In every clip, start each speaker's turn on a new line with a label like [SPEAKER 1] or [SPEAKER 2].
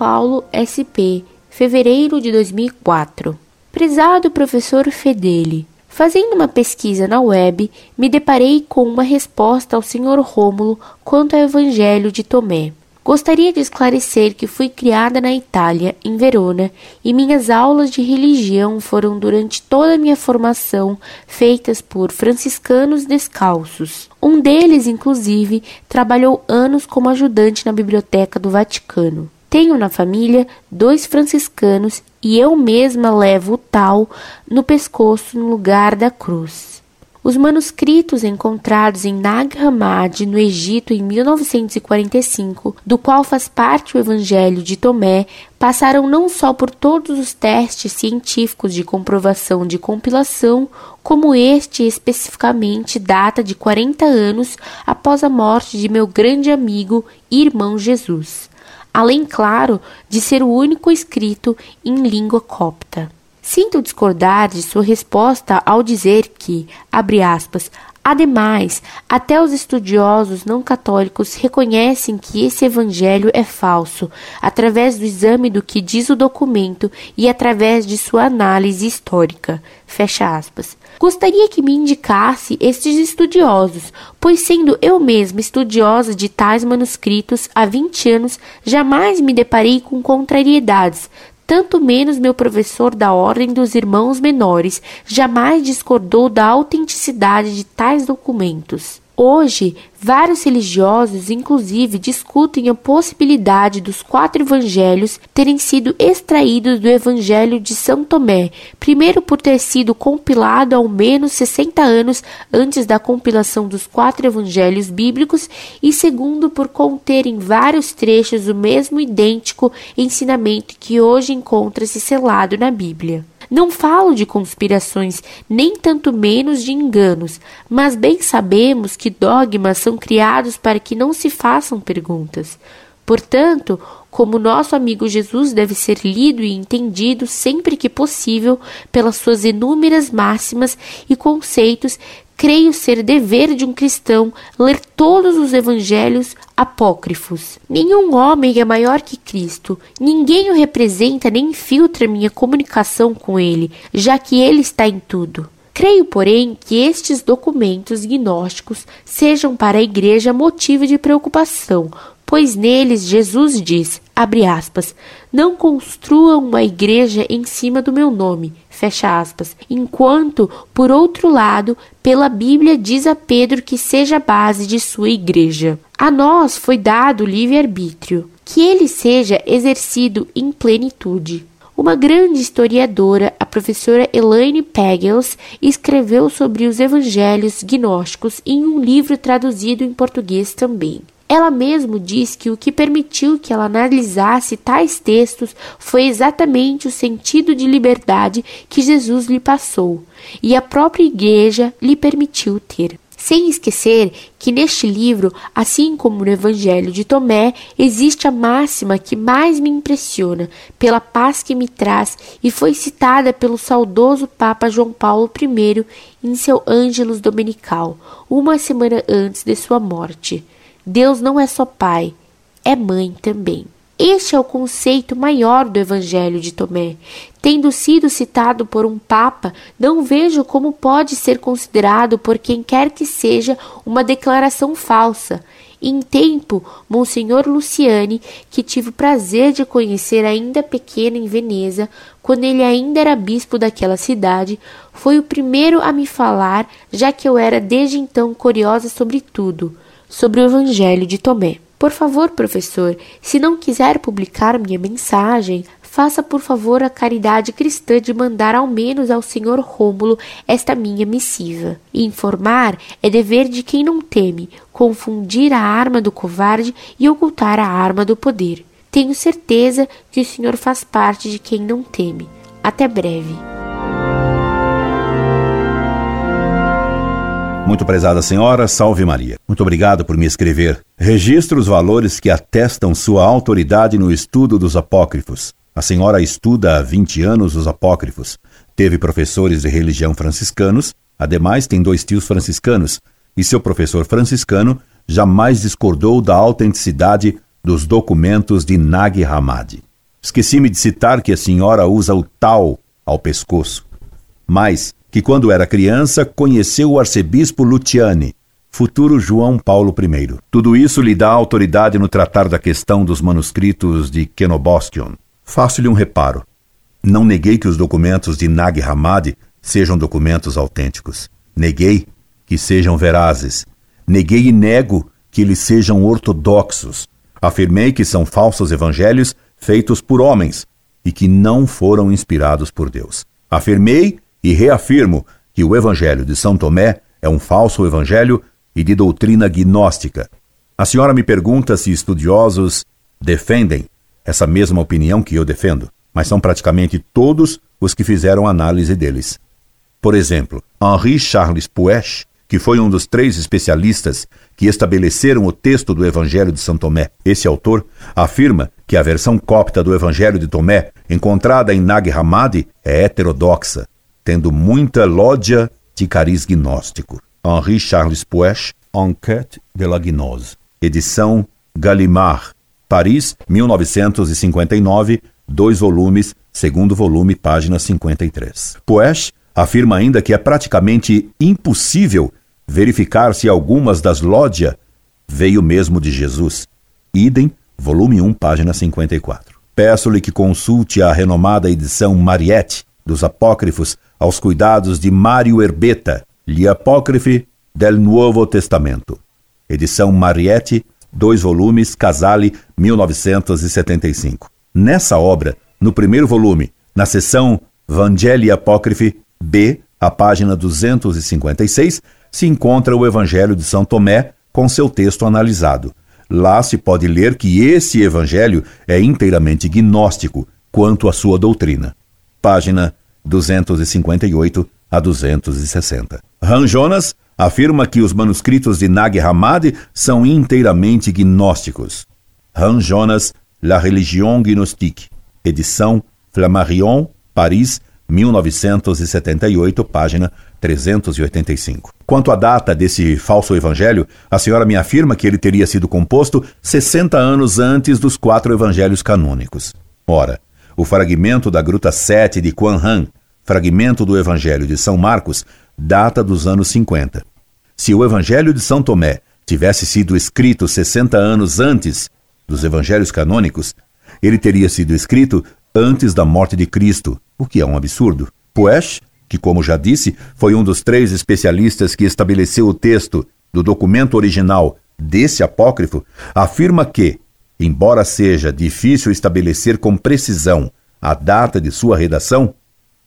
[SPEAKER 1] Paulo, SP, fevereiro de 2004. Prezado professor Fedeli, fazendo uma pesquisa na web, me deparei com uma resposta ao Sr. Rômulo quanto ao Evangelho de Tomé. Gostaria de esclarecer que fui criada na Itália, em Verona, e minhas aulas de religião foram durante toda a minha formação feitas por franciscanos descalços. Um deles, inclusive, trabalhou anos como ajudante na biblioteca do Vaticano. Tenho na família dois franciscanos e eu mesma levo o tal no pescoço no lugar da cruz. Os manuscritos encontrados em Nag Hammadi, no Egito, em 1945, do qual faz parte o Evangelho de Tomé, passaram não só por todos os testes científicos de comprovação de compilação, como este especificamente data de 40 anos após a morte de meu grande amigo e irmão Jesus, além, claro, de ser o único escrito em língua copta. Sinto discordar de sua resposta ao dizer que, abre aspas, Ademais, até os estudiosos não católicos reconhecem que esse evangelho é falso, através do exame do que diz o documento e através de sua análise histórica. Fecha aspas. Gostaria que me indicasse estes estudiosos, pois sendo eu mesma estudiosa de tais manuscritos há 20 anos, jamais me deparei com contrariedades, tanto menos meu professor da Ordem dos Irmãos Menores jamais discordou da autenticidade de tais documentos. Hoje, vários religiosos, inclusive, discutem a possibilidade dos quatro evangelhos terem sido extraídos do Evangelho de São Tomé, primeiro por ter sido compilado ao menos 60 anos antes da compilação dos quatro evangelhos bíblicos, e segundo por conterem vários trechos do mesmo idêntico ensinamento que hoje encontra-se selado na Bíblia. Não falo de conspirações, nem tanto menos de enganos, mas bem sabemos que dogmas são criados para que não se façam perguntas. Portanto, como nosso amigo Jesus deve ser lido e entendido sempre que possível pelas suas inúmeras máximas e conceitos creio ser dever de um cristão ler todos os evangelhos apócrifos. Nenhum homem é maior que Cristo, ninguém o representa nem filtra minha comunicação com ele, já que ele está em tudo. Creio, porém, que estes documentos gnósticos sejam para a Igreja motivo de preocupação, pois neles Jesus diz, abre aspas, não construam uma igreja em cima do meu nome, fecha aspas, enquanto, por outro lado, pela Bíblia diz a Pedro que seja a base de sua igreja. A nós foi dado livre-arbítrio, que ele seja exercido em plenitude. Uma grande historiadora, a professora Elaine Pagels, escreveu sobre os evangelhos gnósticos em um livro traduzido em português também. Ela mesmo diz que o que permitiu que ela analisasse tais textos foi exatamente o sentido de liberdade que Jesus lhe passou e a própria Igreja lhe permitiu ter. Sem esquecer que neste livro, assim como no Evangelho de Tomé, existe a máxima que mais me impressiona, pela paz que me traz, e foi citada pelo saudoso Papa João Paulo I em seu Ângelus Dominical, uma semana antes de sua morte. Deus não é só pai, é mãe também. Este é o conceito maior do Evangelho de Tomé. Tendo sido citado por um Papa, não vejo como pode ser considerado por quem quer que seja uma declaração falsa. Em tempo, Monsenhor Luciani, que tive o prazer de conhecer ainda pequeno em Veneza, quando ele ainda era bispo daquela cidade, foi o primeiro a me falar, já que eu era desde então curiosa sobre tudo sobre o Evangelho de Tomé. Por favor, professor, se não quiser publicar minha mensagem, faça por favor a caridade cristã de mandar ao menos ao senhor Rômulo esta minha missiva. informar é dever de quem não teme, confundir a arma do covarde e ocultar a arma do poder. Tenho certeza que o senhor faz parte de quem não teme. Até breve.
[SPEAKER 2] Muito prezada senhora, salve Maria. Muito obrigado por me escrever. Registro os valores que atestam sua autoridade no estudo dos apócrifos. A senhora estuda há 20 anos os apócrifos. Teve professores de religião franciscanos, ademais tem dois tios franciscanos, e seu professor franciscano jamais discordou da autenticidade dos documentos de Nag Hammadi. Esqueci-me de citar que a senhora usa o tal ao pescoço, mas que quando era criança conheceu o arcebispo Luciani, futuro João Paulo I. Tudo isso lhe dá autoridade no tratar da questão dos manuscritos de Kenobostion. Faço-lhe um reparo. Não neguei que os documentos de Nag Hammadi sejam documentos autênticos. Neguei que sejam verazes. Neguei e nego que eles sejam ortodoxos. Afirmei que são falsos evangelhos feitos por homens e que não foram inspirados por Deus. Afirmei e reafirmo que o evangelho de São Tomé é um falso evangelho e de doutrina gnóstica. A senhora me pergunta se estudiosos defendem essa mesma opinião que eu defendo, mas são praticamente todos os que fizeram análise deles. Por exemplo, Henri Charles Puech, que foi um dos três especialistas que estabeleceram o texto do Evangelho de São Tomé. Esse autor afirma que a versão copta do Evangelho de Tomé, encontrada em Nag Hammadi, é heterodoxa, tendo muita lódia de cariz gnóstico. Henri Charles Puech, Enquête de la Gnose. Edição Gallimard, Paris, 1959, dois volumes, segundo volume, página 53. Puech afirma ainda que é praticamente impossível verificar se algumas das lódia veio mesmo de Jesus. Idem, volume 1, página 54. Peço-lhe que consulte a renomada edição Mariette dos Apócrifos aos cuidados de Mário Herbeta, Gli Apócrifi del Nuovo Testamento. Edição Mariette, dois volumes, Casale, 1975. Nessa obra, no primeiro volume, na seção Vangeli Apócrifi B, a página 256, se encontra o Evangelho de São Tomé com seu texto analisado. Lá se pode ler que esse evangelho é inteiramente gnóstico quanto à sua doutrina. Página 258 a 260. Han Jonas afirma que os manuscritos de Nag Hammadi são inteiramente gnósticos. Han Jonas, La Religion Gnostique, edição Flammarion, Paris, 1978, página 385. Quanto à data desse falso evangelho, a senhora me afirma que ele teria sido composto 60 anos antes dos quatro evangelhos canônicos. Ora, o fragmento da Gruta 7 de Quan Han, fragmento do Evangelho de São Marcos, data dos anos 50. Se o Evangelho de São Tomé tivesse sido escrito 60 anos antes dos evangelhos canônicos, ele teria sido escrito antes da morte de Cristo, o que é um absurdo. Puech, que, como já disse, foi um dos três especialistas que estabeleceu o texto do documento original desse apócrifo, afirma que, Embora seja difícil estabelecer com precisão a data de sua redação,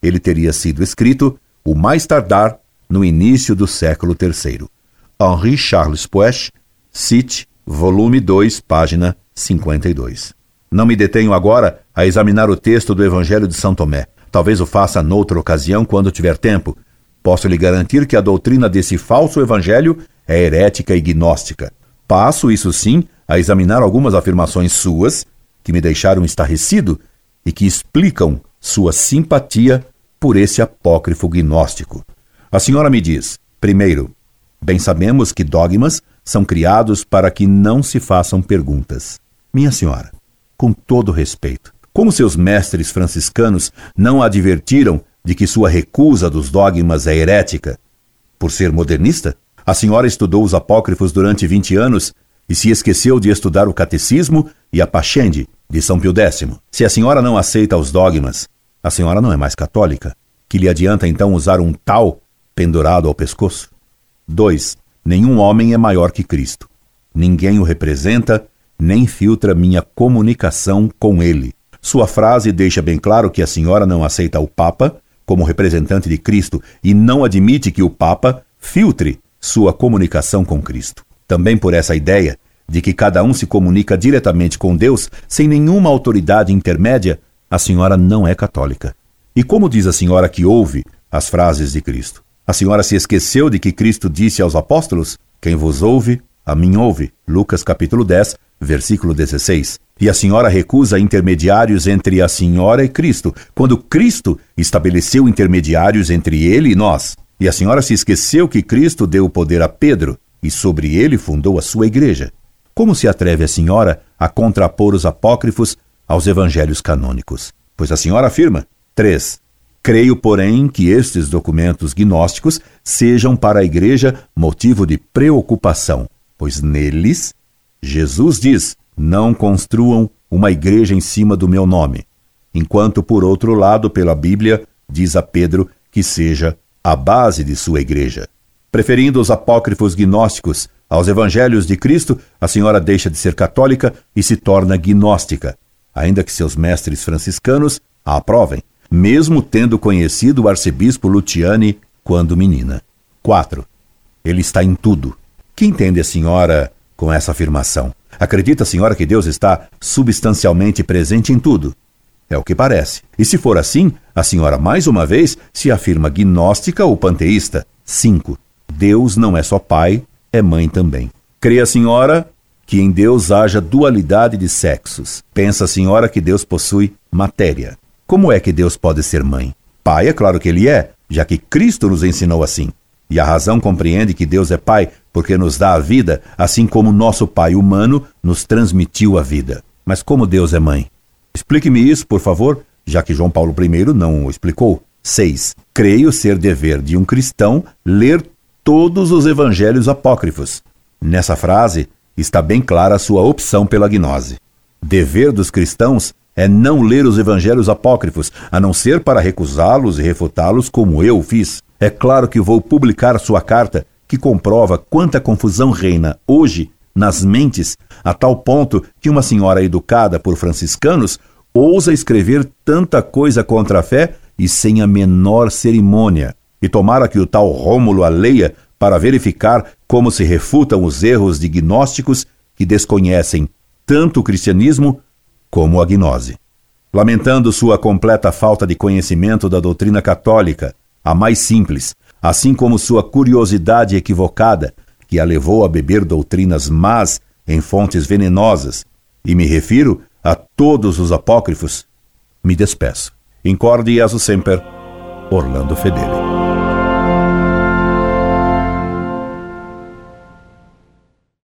[SPEAKER 2] ele teria sido escrito, o mais tardar, no início do século III. Henri Charles Puech, Cite, volume 2, página 52. Não me detenho agora a examinar o texto do Evangelho de São Tomé. Talvez o faça noutra ocasião quando tiver tempo. Posso lhe garantir que a doutrina desse falso evangelho é herética e gnóstica. Passo, isso sim, a examinar algumas afirmações suas que me deixaram estarrecido e que explicam sua simpatia por esse apócrifo gnóstico. A senhora me diz: primeiro, bem sabemos que dogmas são criados para que não se façam perguntas. Minha senhora, com todo respeito, como seus mestres franciscanos não advertiram de que sua recusa dos dogmas é herética? Por ser modernista? A senhora estudou os apócrifos durante 20 anos e se esqueceu de estudar o Catecismo e a Pachende de São Pio X. Se a senhora não aceita os dogmas, a senhora não é mais católica. Que lhe adianta então usar um tal pendurado ao pescoço? 2. Nenhum homem é maior que Cristo. Ninguém o representa, nem filtra minha comunicação com ele. Sua frase deixa bem claro que a senhora não aceita o Papa como representante de Cristo e não admite que o Papa filtre sua comunicação com Cristo. Também por essa ideia de que cada um se comunica diretamente com Deus sem nenhuma autoridade intermédia, a senhora não é católica. E como diz a senhora que ouve as frases de Cristo? A senhora se esqueceu de que Cristo disse aos apóstolos: Quem vos ouve, a mim ouve. Lucas capítulo 10, versículo 16. E a senhora recusa intermediários entre a senhora e Cristo, quando Cristo estabeleceu intermediários entre ele e nós. E a senhora se esqueceu que Cristo deu o poder a Pedro e sobre ele fundou a sua igreja. Como se atreve a senhora a contrapor os apócrifos aos evangelhos canônicos. Pois a senhora afirma. 3. Creio, porém, que estes documentos gnósticos sejam para a Igreja motivo de preocupação, pois neles Jesus diz: Não construam uma igreja em cima do meu nome, enquanto, por outro lado, pela Bíblia, diz a Pedro que seja a base de sua igreja. Preferindo os apócrifos gnósticos aos evangelhos de Cristo, a senhora deixa de ser católica e se torna gnóstica, ainda que seus mestres franciscanos a aprovem mesmo tendo conhecido o arcebispo Luciani quando menina. 4. Ele está em tudo. Que entende a senhora com essa afirmação? Acredita a senhora que Deus está substancialmente presente em tudo? É o que parece. E se for assim, a senhora mais uma vez se afirma gnóstica ou panteísta. 5. Deus não é só pai, é mãe também. Crê a senhora que em Deus haja dualidade de sexos. Pensa a senhora que Deus possui matéria. Como é que Deus pode ser mãe? Pai, é claro que ele é, já que Cristo nos ensinou assim. E a razão compreende que Deus é Pai porque nos dá a vida, assim como nosso Pai humano nos transmitiu a vida. Mas como Deus é mãe? Explique-me isso, por favor, já que João Paulo I não o explicou. 6. Creio ser dever de um cristão ler todos os evangelhos apócrifos. Nessa frase está bem clara a sua opção pela gnose. Dever dos cristãos é não ler os evangelhos apócrifos, a não ser para recusá-los e refutá-los como eu fiz. É claro que vou publicar sua carta, que comprova quanta confusão reina hoje nas mentes, a tal ponto que uma senhora educada por franciscanos ousa escrever tanta coisa contra a fé e sem a menor cerimônia. E tomara que o tal Rômulo a leia para verificar como se refutam os erros de gnósticos que desconhecem tanto o cristianismo como a gnose. Lamentando sua completa falta de conhecimento da doutrina católica, a mais simples, assim como sua curiosidade equivocada, que a levou a beber doutrinas más em fontes venenosas, e me refiro a todos os apócrifos, me despeço. Incorde e aso semper, Orlando Fedeli.